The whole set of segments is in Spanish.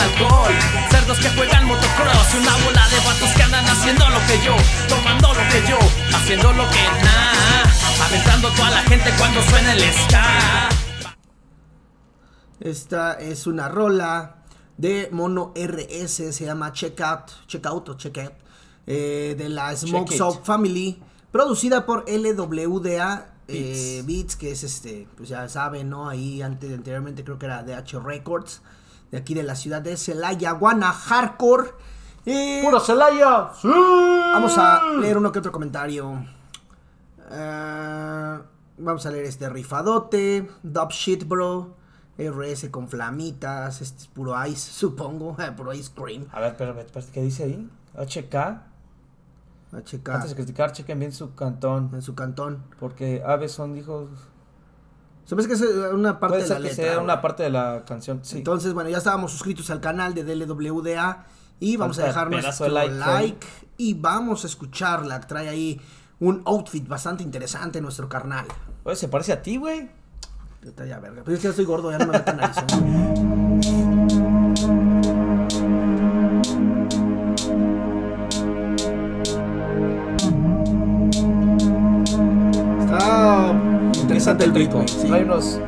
alcohol. Cerdos que juegan motocross. Y una bola de vatos que andan haciendo lo que yo. Tomando lo que yo. Haciendo lo que nada. Aventando toda la gente cuando suena el ska. Esta es una rola de Mono RS, se llama Check Out, Check Out o Check Out, eh, de la Smoke. Shop Family, producida por LWDA eh, Beats, que es este, pues ya saben, ¿no? Ahí antes, anteriormente creo que era DH Records, de aquí de la ciudad de Celaya, Guana, Hardcore. Eh, ¡Puro Celaya! ¡Sí! Vamos a leer uno que otro comentario. Eh, vamos a leer este rifadote. Dub shit, bro. RS con flamitas. Este es puro ice, supongo. eh, puro ice cream. A ver, espérate, ¿qué dice ahí? HK. HK Antes de criticar, chequen bien su cantón. en su cantón. Porque aves son hijos. ¿Sabes que es eh, una parte Puede de la que letra? sea una parte de la canción. Sí. Entonces, bueno, ya estábamos suscritos al canal de DLWDA. Y vamos a dejar nuestro de like, like, Y vamos a escucharla. Trae ahí un outfit bastante interesante nuestro carnal. Oye, se parece a ti, güey. Ya verga. Pero es que ya estoy gordo, ya no me meto nariz. interesante el ritmo. sí. Trae unos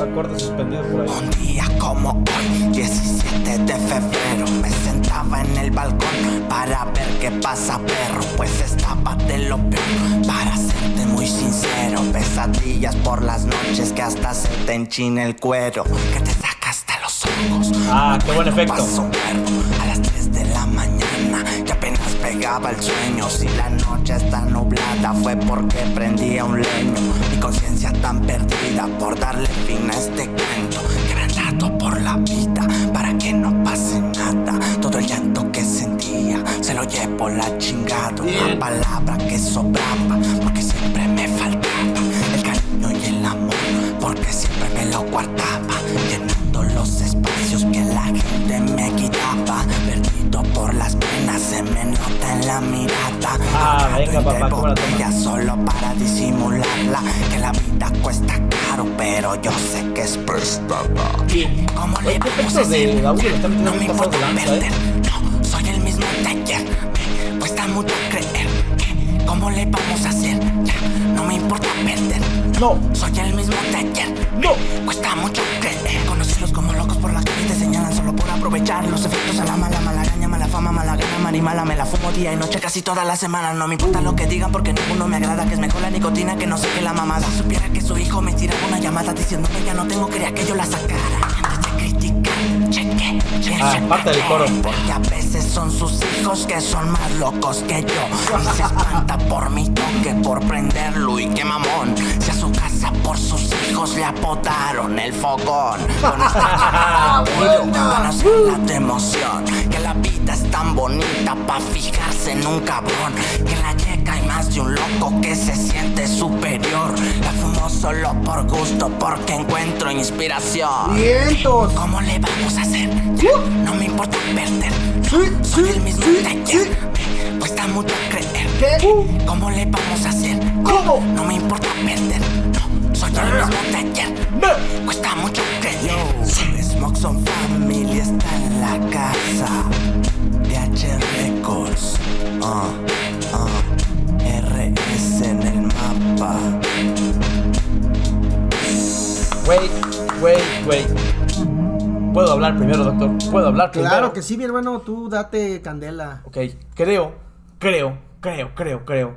acordes suspendidos por ahí. Un día como hoy, 17 de febrero, me sentaba en el balcón para ver qué pasa, perro. Pues estaba de lo peor, para serte muy sincero. Pesadillas por las noches que hasta se te enchina el cuero, que te saca hasta los ojos. Ah, qué buen efecto. Pasó un perro a las 3 el sueño. Si la noche está nublada, fue porque prendía un leño. Mi conciencia tan perdida por darle fin a este cuento. Quebrantado por la vida, para que no pase nada. Todo el llanto que sentía, se lo llevo la chingada. Una palabra que sobraba, venga, papá, ¿cómo la Solo para disimularla. Que la vida cuesta caro, pero yo sé que es prestada. ¿Cómo le Oye, ¿qué vamos a hacer? No me importa perder, no, soy el mismo de ayer. Me cuesta mucho creer ¿cómo le vamos a hacer? No me importa perder, No, soy el mismo de ayer. no. Cuesta mucho creer. Conocerlos como locos por la calle te señalan solo por aprovechar los efectos a la mala, mala fama, mala gana, marimala. Me la fumo día y noche casi toda la semana. No me importa lo que digan porque ninguno me agrada. Que es mejor la nicotina que no sé qué la mamada. Si supiera que su hijo me tiraba una llamada diciendo que ya no tengo, quería que yo la sacara. Antes de criticar, cheque, cheque. Ah, parte del coro. Porque a veces son sus hijos que son más locos que yo. Y se espanta por mi toque, por prenderlo y qué mamón. Si a su casa por sus hijos le apodaron el fogón. Con este conocerla de emoción. Que la vida bonita pa' fijarse en un cabrón. Que en la yeca hay más de un loco que se siente superior. La fumo solo por gusto porque encuentro inspiración. ¡Vientos! ¿Cómo le vamos a hacer? Ya, no me importa perder. Sí, Soy sí, el mismo sí, de ayer. Me cuesta mucho creer. ¿Qué? ¿Cómo le vamos a hacer? ¿Cómo? No me importa perder. No, soy el mismo de ayer. Me cuesta mucho creer. Smoke Son Family está en la casa. DH Records. Ah, ah. RS en el mapa. Güey, güey, güey. ¿Puedo hablar primero, doctor? ¿Puedo hablar primero? Claro que sí, mi hermano, tú date candela. Ok, creo, creo, creo, creo, creo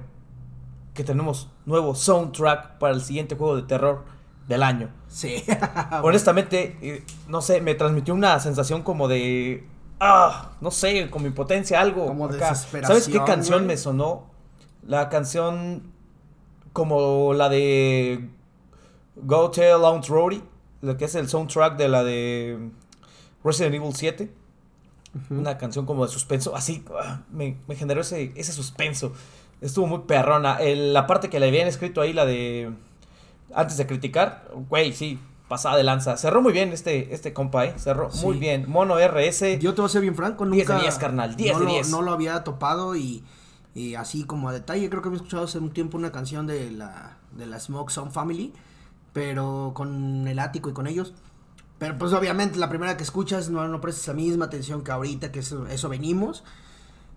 que tenemos nuevo soundtrack para el siguiente juego de terror del año. Sí. Honestamente, eh, no sé, me transmitió una sensación como de. Ah, no sé, como impotencia, algo. Como acá. desesperación, ¿Sabes qué canción güey? me sonó? La canción como la de Go Tell Aunt Rory, la que es el soundtrack de la de Resident Evil 7. Una canción como de suspenso, así ah, me, me generó ese, ese suspenso. Estuvo muy perrona. El- la parte que le habían escrito ahí, la de antes de criticar, güey, sí, pasada de lanza. Cerró muy bien este, este compa, ¿eh? Cerró Sí. muy bien. Mono RS. Yo te voy a ser bien franco, 10 de nunca... 10, carnal, 10 no de lo- 10. No lo había topado y, y así como a detalle, creo que había escuchado hace un tiempo una canción de la, de la Smoke Sound Family, pero con el ático y con ellos. Pero pues obviamente la primera que escuchas no, no prestas la misma atención que ahorita, que eso, eso venimos.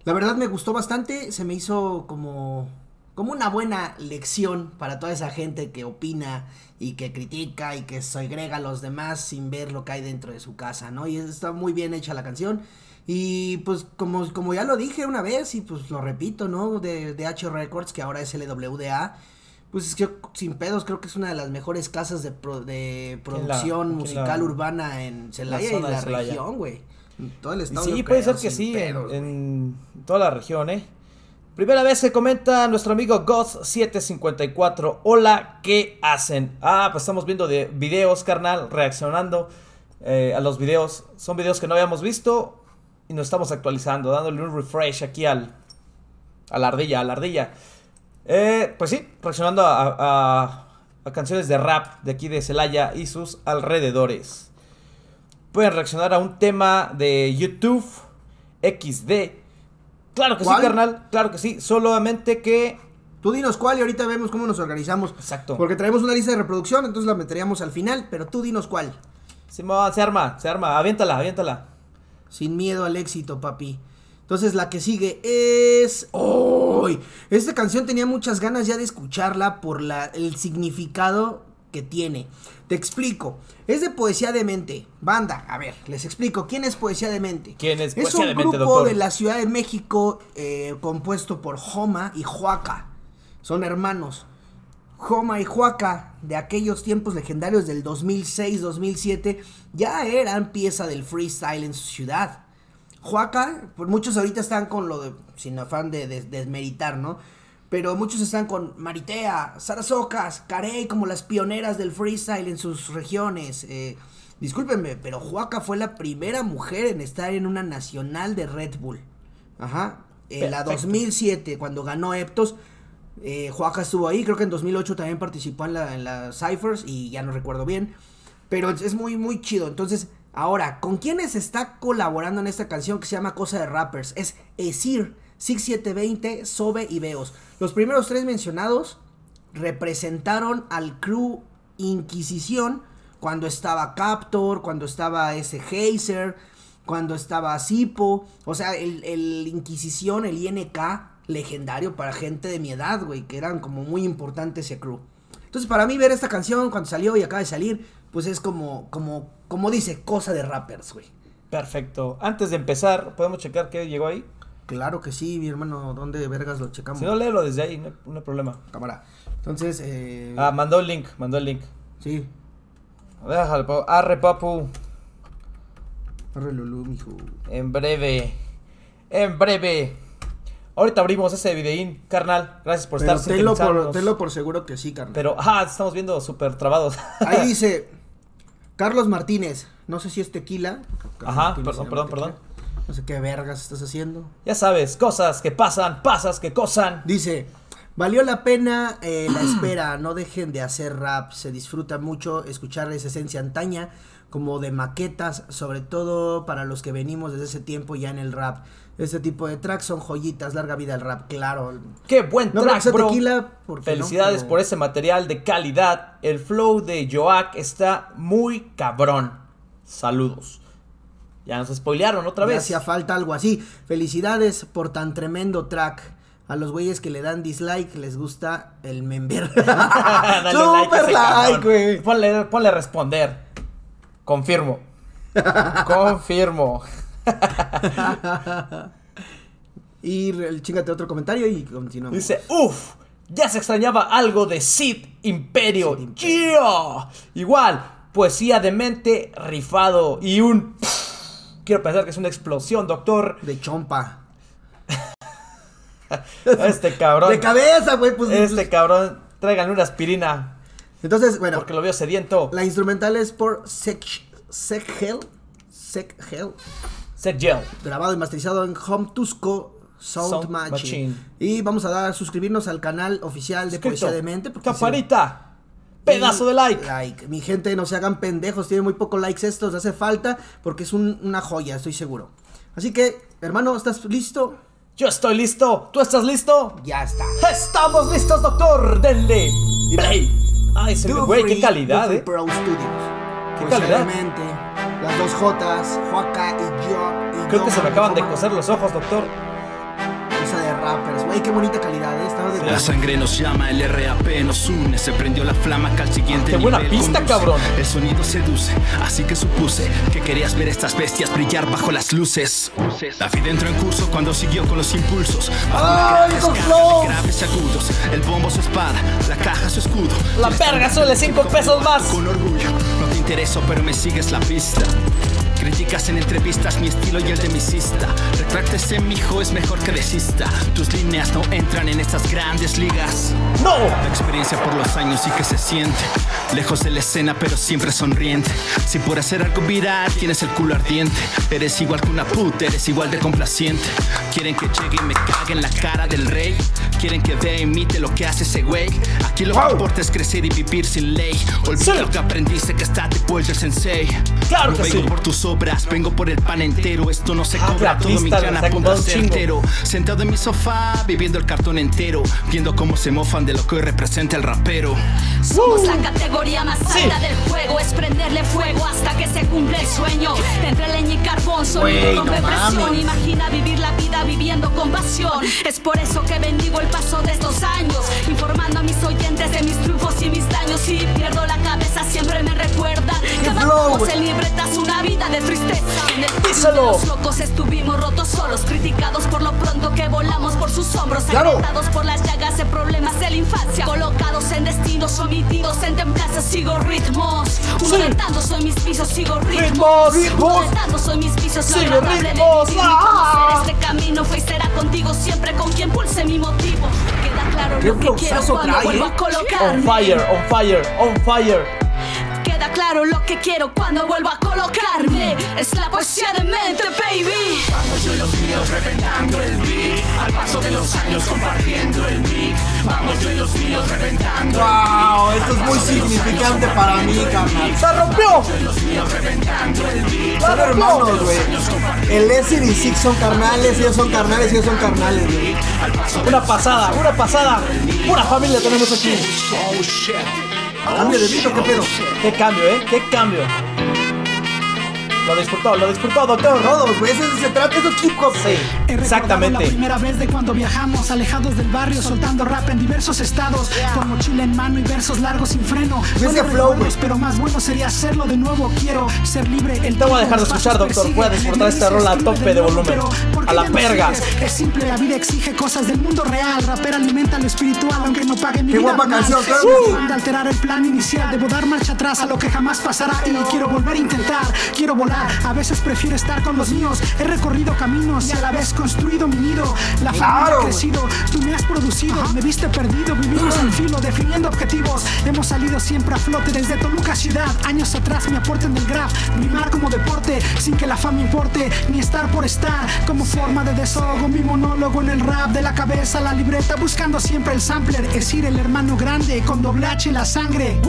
La verdad me gustó bastante, se me hizo como, como una buena lección para toda esa gente que opina y que critica y que segrega a los demás sin ver lo que hay dentro de su casa, ¿no? Y está muy bien hecha la canción. Y pues como, como ya lo dije una vez y pues lo repito, ¿no? De, de H Records, que ahora es LWDA pues es que sin pedos creo que es una de las mejores casas de, pro- de producción musical la- urbana en Celaya y zona de la región, güey. En todo el estado. Sí, puede creo, ser que sí, en, pedos, en toda la región, ¿eh? Primera vez que comenta nuestro amigo Goth754. Hola, ¿qué hacen? Ah, pues estamos viendo de videos, carnal, reaccionando eh, a los videos. Son videos que no habíamos visto y nos estamos actualizando, dándole un refresh aquí al, a la ardilla, a la ardilla. Eh, pues sí, reaccionando a, a- a canciones de rap de aquí de Celaya y sus alrededores. Pueden reaccionar a un tema de YouTube XD. Claro que ¿Cuál? sí, carnal. Claro que sí. Solamente que. Tú dinos cuál y ahorita vemos cómo nos organizamos. Exacto. Porque traemos una lista de reproducción, entonces la meteríamos al final, pero tú dinos cuál. Simón, se arma, se arma. Aviéntala, aviéntala. Sin miedo al éxito, papi. Entonces la que sigue es... ¡Uy! Esta canción tenía muchas ganas ya de escucharla por la, el significado que tiene. Te explico. Es de Poesía de Mente. Banda, a ver, les explico. ¿Quién es Poesía de Mente? ¿Quién es Es Poesía un de Mente, grupo doctor? de la Ciudad de México eh, compuesto por Joma y Juaca. Son hermanos. Joma y Juaca, de aquellos tiempos legendarios del 2006-2007, ya eran pieza del freestyle en su ciudad. Juaca, por muchos ahorita están con lo de, sin afán de des- desmeritar, ¿no? Pero muchos están con Maritea, Sarasocas, Carey como las pioneras del freestyle en sus regiones. Eh, discúlpenme, pero Juaca fue la primera mujer en estar en una nacional de Red Bull. Ajá. En la Perfecto. 2007, cuando ganó Eptos, eh, Juaca estuvo ahí. Creo que en 2008 también participó en la, en la Cyphers y ya no recuerdo bien. Pero es, es muy, muy chido. Entonces, ahora, ¿con quiénes está colaborando en esta canción que se llama Cosa de Rappers? Es Esir, 6720, Sobe y Veos. Los primeros tres mencionados representaron al crew Inquisición cuando estaba Captor, cuando estaba ese Hazer, cuando estaba Sipo. O sea, el, el Inquisición, el INK, legendario para gente de mi edad, güey, que eran como muy importantes ese crew. Entonces, para mí ver esta canción cuando salió y acaba de salir, pues es como, como, como dice, cosa de rappers, güey. Perfecto. Antes de empezar, ¿podemos checar qué llegó ahí? Claro que sí, mi hermano, ¿dónde vergas lo checamos? Si no, léelo desde ahí, no, hay- no hay problema. Cámara. Entonces, eh, Ah, mandó el link, mandó el link. sí. Déjalo, arre, papu. Arre, Lulú, mijo. En breve. En breve. Ahorita abrimos ese videín, carnal. Gracias por Pero estar tenlo por, tenlo por seguro que sí, carnal. Pero, ah, estamos viendo súper trabados. Ahí dice Carlos Martínez. No sé si es tequila. Carlos Ajá, Martínez perdón, perdón, tequila. perdón. No sé qué vergas estás haciendo. ya sabes, cosas que pasan, pasas que cosan. Dice, valió la pena eh, la espera, no dejen de hacer rap, se disfruta mucho escuchar esa esencia antaña como de maquetas, sobre todo para los que venimos desde ese tiempo ya en el rap. Este tipo de tracks son joyitas, larga vida al rap, claro. Qué buen No track, bro. tequila, porque no, Felicidades pero- por ese material de calidad. El flow de Joak está muy cabrón. Saludos. Ya nos spoilearon otra vez. hacía falta algo así. Felicidades por tan tremendo track. A los güeyes que le dan dislike les gusta el member. Like, Super like, güey. Ponle, ponle responder. Confirmo. Confirmo. Y chingate otro comentario y continuamos. Dice, uff, ya se extrañaba algo de Sid Imperio. Sid Imperio. Yeah. Igual, poesía de mente rifado y un... Quiero pensar que es una explosión, doctor. De chompa. Este cabrón. De cabeza, güey. Pues, Este cabrón, tráiganle una aspirina. Entonces, bueno, Porque lo veo sediento. la instrumental es por Sek Sek Hell. Sek Hell. Gel. Grabado y masterizado en Home Tusco Sound, Sound Machine. Machine. Y vamos a dar suscribirnos al canal oficial de Poesía de Mente. porque Campanita. Pedazo de like. Like. Mi gente, no se hagan pendejos. Tiene muy pocos likes estos. Hace falta porque es un- una joya, estoy seguro. Así que, hermano, ¿estás listo? Yo estoy listo. ¿Tú estás listo? Ya está. Estamos listos, doctor. Denle. Play. Ay, se güey, qué calidad, eh. Pro Studios. Qué Poesía calidad. Las dos Jotas, Joaca y Job. y Creo que se me acaban de coser los ojos, doctor. Esa de rappers, güey, qué bonita calidad, ¿eh? La sangre nos llama, el RAP nos une. Se prendió la flama que al siguiente Qué buena nivel pista, conduce. cabrón. El sonido seduce, así que supuse que querías ver estas bestias brillar bajo las luces. La vida entró en curso cuando siguió con los impulsos. ¡Ay, de graves y agudos. El bombo su espada, la caja su escudo. La verga suele cinco pesos más. Con orgullo, no te intereso, pero me sigues la pista. Criticas en entrevistas mi estilo y el de mi cista. Retráctese, mijo, es mejor que desista. Tus líneas no entran en estas grandes ligas. ¡No! La experiencia por los años sí que se siente. Lejos de la escena, pero siempre sonriente. Si por hacer algo viral tienes el culo ardiente. Eres igual que una puta, eres igual de complaciente. Quieren que llegue y me cague en la cara del rey. Quieren que vea e imite lo que hace ese güey. Aquí lo que Wow. importa es crecer y vivir sin ley. Olvida Sí. lo que aprendiste que está después del sensei. Claro no que vengo sí. por tus obras, vengo por el pan entero. Esto no se Ah, cobra, todo mi ha apunta entero. Sentado en mi sofá, viviendo el cartón entero. Viendo cómo se mofan de lo que hoy representa el rapero. Somos la categoría más Sí. alta del juego. Es prenderle fuego hasta que se cumple el sueño. Entre leña y carbón, sonido Güey, rompe no presión. mames. Imagina vivir la vida viviendo con pasión. Es por eso que bendigo el paso de estos años. Informando a mis oyentes de mis triunfos y mis daños. Si pierdo la cabeza, siempre me flow, vamos güey. en libretas una vida de tristeza. En el de Díselo. los locos estuvimos rotos solos. Criticados por lo pronto que volamos por sus hombros. Claro. Por las llagas de problemas de la infancia. Colocados en destinos omitidos en templanzas, sigo ritmos. Uno Sí. de soy mis pisos, sigo ritmos. Ritmos, de tantos soy mis pisos, Sigo de ritmos. vivir. Ah. Este camino fue y será contigo siempre con quien pulse mi motivo. Queda claro Qué lo que quiero cuando trae, vuelvo eh. a colocarme. On fire, on fire, on fire. Queda claro lo que quiero cuando vuelvo a colocarme. Es la poesía de mente, baby. Wow, esto es muy significante para mí, carnal. ¡Se rompió! Son hermanos, güey. El Leslie y Six son carnales, ellos son carnales, ellos son carnales, güey. Una pasada, una pasada. Pura familia tenemos aquí. Cambio de beat, ¿o ¿qué pedo? Qué cambio, ¿eh? Qué cambio. Lo disfrutó, lo disfrutó, doctor. Todos, güey, eso se trata, eso es hip hop. Sí, He recordado La exactamente. primera vez de cuando viajamos, alejados del barrio, soltando rap en diversos estados, con mochila en mano y versos largos sin freno. Ese flow, recuerdos, pero más bueno sería hacerlo de nuevo. Quiero ser libre. El Te voy a dejar de escuchar, doctor. Voy a esta rola a tope de volumen. pero ¿por qué A la sigues? Es simple, la vida exige cosas del mundo real. Rapper alimenta lo espiritual, aunque no pague mi Qué vida guapa canción, afán de alterar el plan inicial, debo dar marcha atrás a lo que jamás pasará y quiero volver a intentar, quiero volar, a veces prefiero estar con los míos, he recorrido caminos y a la vez construido mi nido, la familia Claro. ha crecido, tú me has producido, me viste perdido, vivimos al filo, definiendo objetivos, hemos salido siempre a flote desde Toluca ciudad, años atrás mi aporte en el graph, rimar como deporte, sin que la fama importe, ni estar por estar, como forma de desahogo, mi monólogo en el rap, de la cabeza a la libreta, buscando siempre el sampler, es ir el hermano grande, con doble H en la sangre.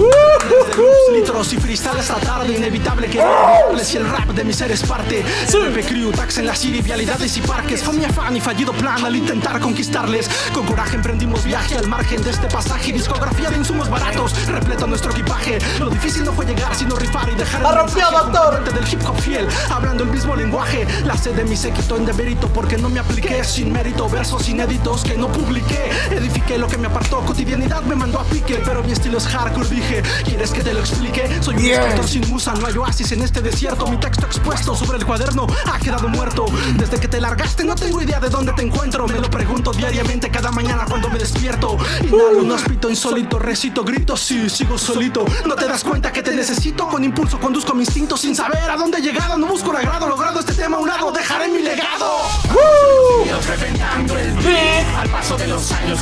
litros y freestyle esta tarde Inevitable que y el rap de mi ser es parte Pepe Crew, tax en la city, vialidades y parques Fue mi afán y fallido plan al intentar conquistarles. Con coraje emprendimos viaje al margen de este pasaje. Discografía de insumos baratos, repleto nuestro equipaje. Lo difícil no fue llegar sino rifar y dejar el ¡La rompió, doctor! del hip hop fiel Hablando el mismo lenguaje. La sed de mi séquito en demérito Porque no me apliqué sin mérito. Versos inéditos que no publiqué. Edifiqué lo que me apartó. Cotidianidad me mandó a pique Pero mi estilo es hardcore, dije. ¿Quieres que te lo explique? Soy un escritor sin musa No hay oasis en este desierto. Mi texto expuesto sobre el cuaderno Ha quedado muerto. Desde que te largaste no tengo idea de dónde te encuentro. Me lo pregunto diariamente cada mañana cuando me despierto. Inhalo un hospito insólito Recito gritos, sí, sigo solito. No te das cuenta que te necesito. Con impulso conduzco mi instinto sin saber a dónde he llegado. No busco el agrado, logrado este tema a un lado Dejaré mi legado.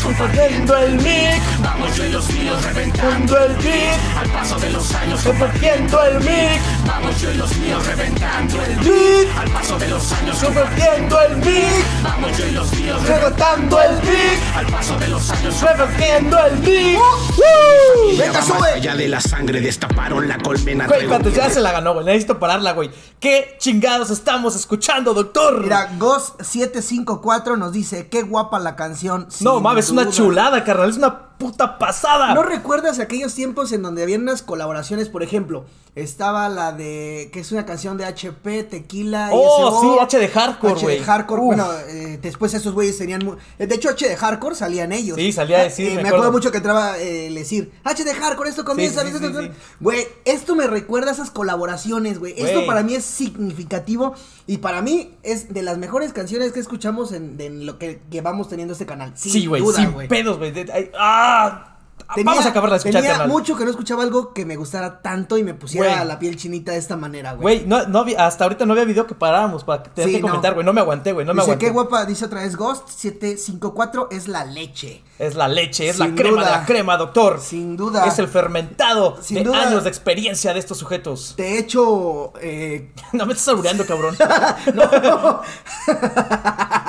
Compartiendo el mic. Vamos yo y los míos reventando el beat. Al paso de los años. Compartiendo el mic. Vamos yo y los míos reventando el beat. Al paso de los años. Compartiendo el mic. Vamos yo y los míos reventando el beat. Al paso de los años. Revertiendo el beat. ¡Woo! Venga, Más sube. allá de la sangre destaparon la colmena. Güey, espérate, ya se la ganó, güey. Necesito pararla, güey. ¿Qué chingados estamos escuchando, doctor? Mira, Ghost754 nos dice, qué guapa la canción. no mames, es una duda". chulada, carnal. Es una puta pasada. ¿No recuerdas aquellos tiempos en donde habían unas colaboraciones? Por ejemplo, estaba la de. que es una canción de HP, Tequila Oh, sí, H de Hardcore, H güey. de Hardcore. Uf. Bueno, eh, después esos güeyes tenían. mu- eh, De hecho, H de Hardcore salían ellos. Sí, salía a decir, Eh, me me acuerdo acuerdo. mucho que entraba eh, el decir H de Hardcore, esto comienza. Sí, sí, sí, sí. Güey, esto me recuerda a esas colaboraciones, güey. Esto Güey. para mí es significativo y para mí es de las mejores canciones que escuchamos en, en lo que, que vamos teniendo este canal. Sin Sí, güey, sin güey. pedos, güey. ¡Ah! Tenía- Vamos a acabar de escuchar, Tenía carnal. mucho que no escuchaba algo que me gustara tanto y me pusiera Güey. la piel chinita de esta manera, güey. Güey, no, no hasta ahorita no había video que paráramos para tener Sí, que no. comentar, güey. No me aguanté, güey. No me dice, aguanté. qué guapa, dice otra vez Ghost 754 es la leche. Es la leche, es la crema duda. de la crema, doctor. Sin duda. Es el fermentado Sin de duda. años de experiencia de estos sujetos. De hecho, eh, No me estás albureando, cabrón. no,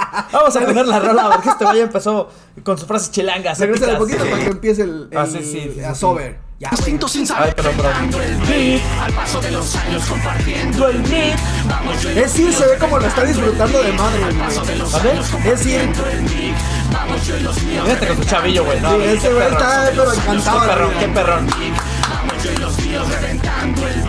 Vamos a poner la rola porque este güey empezó con sus frases chilangas. regresa un poquito para que empiece el, el Ah, sí, sí, sí, a sí. sober. Ya, güey. Instinto sin Ay, saber. perdón, perdón. Al paso de los años compartiendo el beat. Vamos Es decir, se ve como lo está disfrutando de madre, güey. ¿Vale? Es decir, vamos yo y los míos. Fíjate con su chavillo, güey. No, Sí, qué ese güey perrón. está, pero Qué encantado. perrón, güey. qué perrón. Vamos yo y los míos reventando el beat.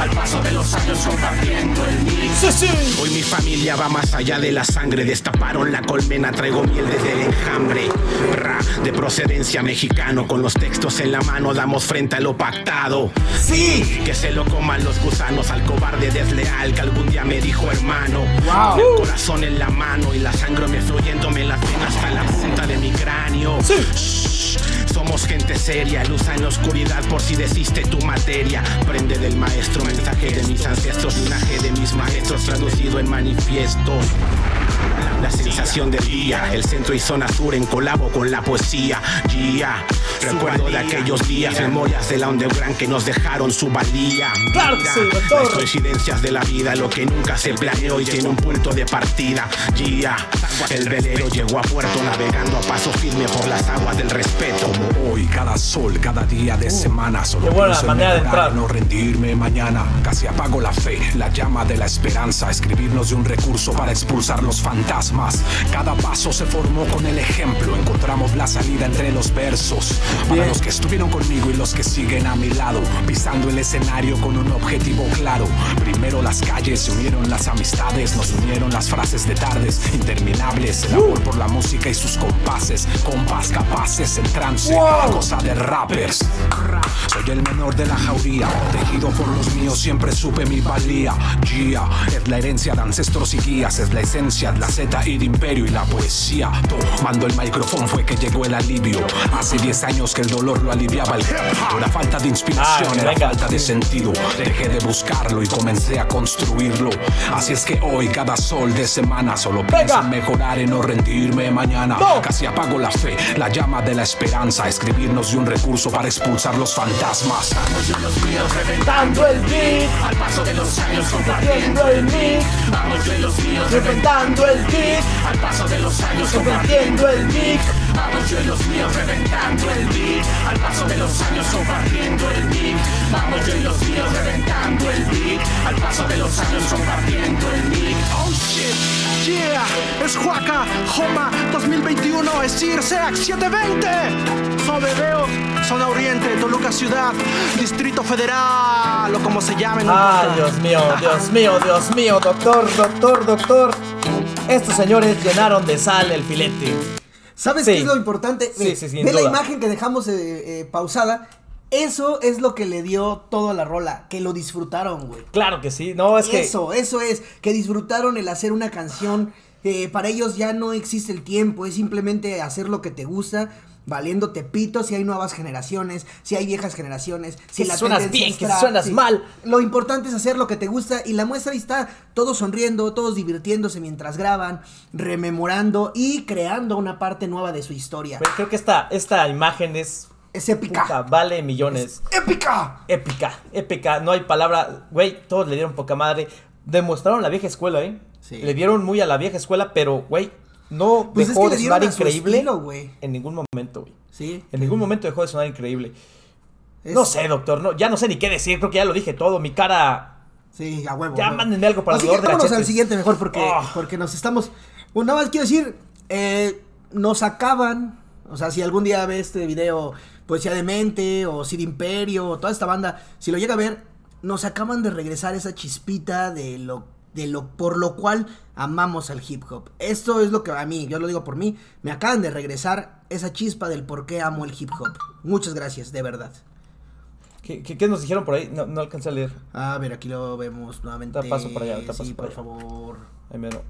Al paso de los años compartiendo el beat. Sí, sí. Hoy mi familia va más allá de la sangre. Destaparon la colmena, traigo miel desde el enjambre. Ra, de procedencia mexicano, con los textos en la mano damos frente a lo pactado. Sí, que se lo coman los gusanos al cobarde desleal que algún día me dijo hermano. Wow. El corazón en la mano y la sangre me fluyéndome las venas hasta la punta de mi cráneo. Shh, Somos gente seria, luz en la oscuridad por si desiste tu materia. Prende del maestro, mensaje de mis ancestros, linaje de mis maestros traducido en manifiesto. La sensación del día, el centro y zona sur en colabo con la poesía. Yeah. Recuerdo de aquellos días, memorias de la underground que nos dejaron su valía. Claro que Mira, las coincidencias de la vida, lo que nunca se planeó y tiene un punto de partida. Yeah. El velero llegó a puerto navegando a paso firme por las aguas del respeto. Como hoy, cada sol, cada día de semana. Solo qué buena pienso en manera de entrar. no rendirme mañana. Casi apago la fe, la llama de la esperanza. Escribirnos de un recurso para expulsar los fantasmas. Cada paso se formó con el ejemplo. Encontramos la salida entre los versos. Para los que estuvieron conmigo y los que siguen a mi lado. Pisando el escenario con un objetivo claro. Primero las calles, se unieron las amistades. Nos unieron las frases de tardes interminables. El amor por la música y sus compases. Compás capaces en trance. Cosa de rappers. Soy el menor de la jauría. Tejido por los míos, siempre supe mi valía. Gia es la herencia de ancestros y guías. Es la esencia de la Z y de imperio y la poesía. Tomando el micrófono fue que llegó el alivio. Hace 10 años que el dolor lo aliviaba el hip hop. Era falta de inspiración, Ah, era venga. falta de sentido. Dejé de buscarlo y comencé a construirlo. Así es que hoy, cada sol de semana, solo pienso en mejorar y no rendirme mañana. No. Casi apago la fe, la llama de la esperanza. Escribirnos de un recurso para expulsar los fantasmas. Dando el beat. Al paso de los años Compartiendo el beat. Vamos yo y los míos Reventando el beat. Al paso de los años Compartiendo el beat. Vamos yo y los míos reventando el beat Al paso de los años compartiendo el beat Vamos yo y los míos reventando el beat Al paso de los años compartiendo el beat Oh shit, yeah, es Huaca, Joma 2021, es CIRSEAC 720. Sobebeo, Zona Oriente, Toluca Ciudad, Distrito Federal, o como se llame. no Ay, importa. Dios mío, Dios mío, Dios mío, doctor, doctor, doctor. Estos señores llenaron de sal el filete. ¿Sabes Sí. qué es lo importante? Sí, Ve, sí, sin ve la imagen que dejamos eh, eh, pausada. Eso es lo que le dio todo a la rola, que lo disfrutaron, güey. Claro que sí, no, es que. Eso, eso es, que disfrutaron el hacer una canción. eh, para ellos ya no existe el tiempo, es simplemente hacer lo que te gusta, valiéndote pito si hay nuevas generaciones, si hay viejas generaciones, si Que la suenas bien, es que suenas sí. mal. Lo importante es hacer lo que te gusta y la muestra ahí está, todos sonriendo, todos divirtiéndose mientras graban, rememorando y creando una parte nueva de su historia. Creo que esta, esta imagen es. Es épica. puta, vale millones. ¡Épica! Épica, épica, no hay palabra. Güey, todos le dieron poca madre. Demostraron la vieja escuela, ¿eh? Sí. Le dieron muy a la vieja escuela, pero, güey, no Pues es dejó que de sonar increíble estilo, en ningún momento, güey. Sí. En ningún momento dejó de sonar increíble. Es- No sé, doctor, no, ya no sé ni qué decir, creo que ya lo dije todo. Mi cara. Sí, a huevo. Ya huevo. mándenme algo para el Así que dolor de vámonos al siguiente mejor porque, Ah. porque nos estamos. Bueno, nada más quiero decir, eh, nos acaban O sea, si algún día ve este video, Poesía de Mente o Sid Imperio o toda esta banda, si lo llega a ver, nos acaban de regresar esa chispita de lo de lo por lo cual amamos al hip hop. Esto es lo que a mí, yo lo digo por mí, me acaban de regresar esa chispa del por qué amo el hip hop. Muchas gracias, de verdad. ¿Qué, qué, qué nos dijeron por ahí? No, no alcancé a leer. A ver, aquí lo vemos nuevamente. Te paso para allá, te paso sí, por allá. favor. Ahí mero.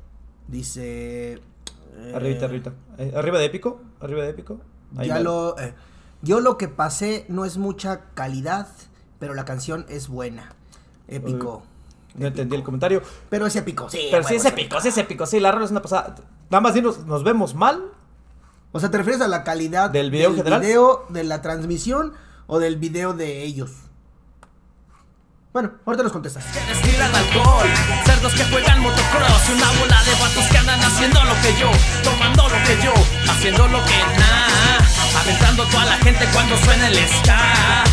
Dice eh, Arribita, arribita. Eh, arriba de épico. Arriba de épico. Ahí ya mero. lo eh, yo lo que pasé no es mucha calidad, pero la canción es buena. Épico. No entendí el comentario. Pero es épico, sí. Pero sí es épico, sí es épico. Sí, la rola es una pasada. Nada más dinos, ¿nos vemos mal? O sea, ¿te refieres a la calidad ¿Del video general? video, de la transmisión o del video de ellos? Bueno, ahorita nos contestas. que destilan alcohol Cerdos que juegan motocross Y una bola de vatos que andan haciendo lo que yo Tomando lo que yo Haciendo lo que nada Aventando toda la gente cuando suena el ska